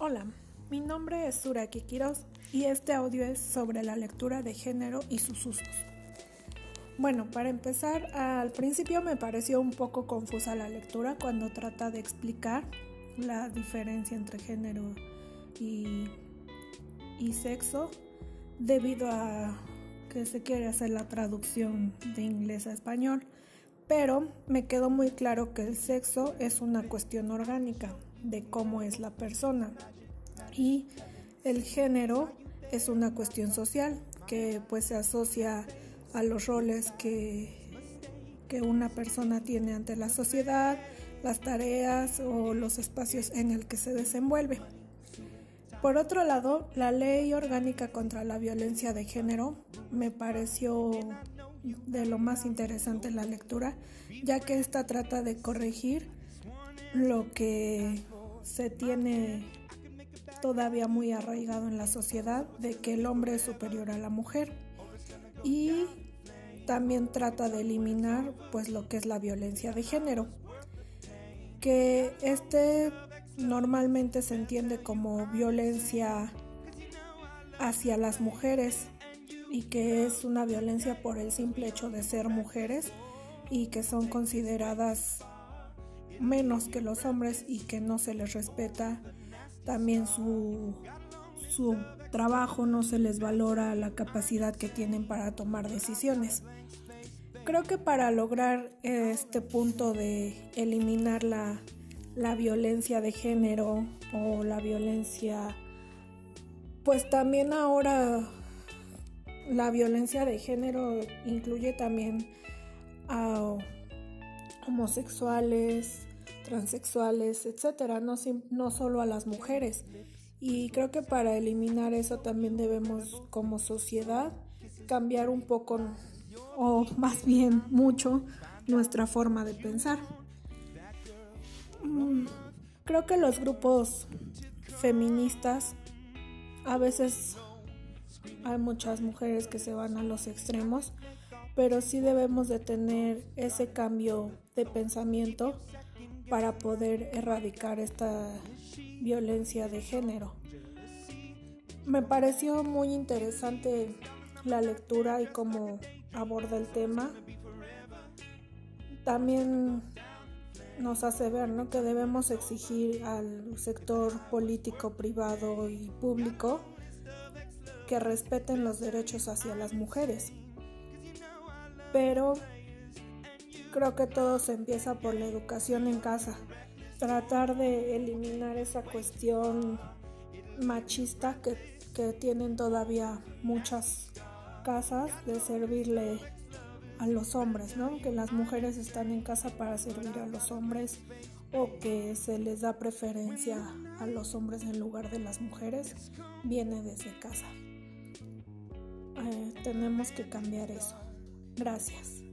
Hola, mi nombre es Suraki Quiroz y este audio es sobre la lectura de género y sus usos. Bueno, para empezar, al principio me pareció un poco confusa la lectura cuando trata de explicar la diferencia entre género y, y sexo debido a que se quiere hacer la traducción de inglés a español, pero me quedó muy claro que el sexo es una cuestión orgánica, de cómo es la persona. Y el género es una cuestión social que pues se asocia a los roles que, que una persona tiene ante la sociedad, las tareas o los espacios en el que se desenvuelve. Por otro lado, la ley orgánica contra la violencia de género me pareció de lo más interesante en la lectura, ya que esta trata de corregir lo que se tiene todavía muy arraigado en la sociedad de que el hombre es superior a la mujer. Y también trata de eliminar pues lo que es la violencia de género que este normalmente se entiende como violencia hacia las mujeres y que es una violencia por el simple hecho de ser mujeres y que son consideradas menos que los hombres y que no se les respeta también su, su trabajo, no se les valora la capacidad que tienen para tomar decisiones. Creo que para lograr este punto de eliminar la, la violencia de género o la violencia, pues también ahora la violencia de género incluye también a homosexuales, transexuales, etcétera, no, no solo a las mujeres. Y creo que para eliminar eso también debemos como sociedad cambiar un poco o más bien mucho nuestra forma de pensar. Mm, creo que los grupos feministas a veces hay muchas mujeres que se van a los extremos, pero sí debemos de tener ese cambio de pensamiento para poder erradicar esta violencia de género. Me pareció muy interesante la lectura y cómo aborda el tema. También nos hace ver que debemos exigir al sector político, privado y público que respeten los derechos hacia las mujeres. Pero Creo que todo se empieza por la educación en casa. Tratar de eliminar esa cuestión machista que, tienen todavía muchas casas de servirle a los hombres, ¿no? Que las mujeres están en casa para servir a los hombres o que se les da preferencia a los hombres en lugar de las mujeres, viene desde casa. Eh, tenemos que cambiar eso. Gracias.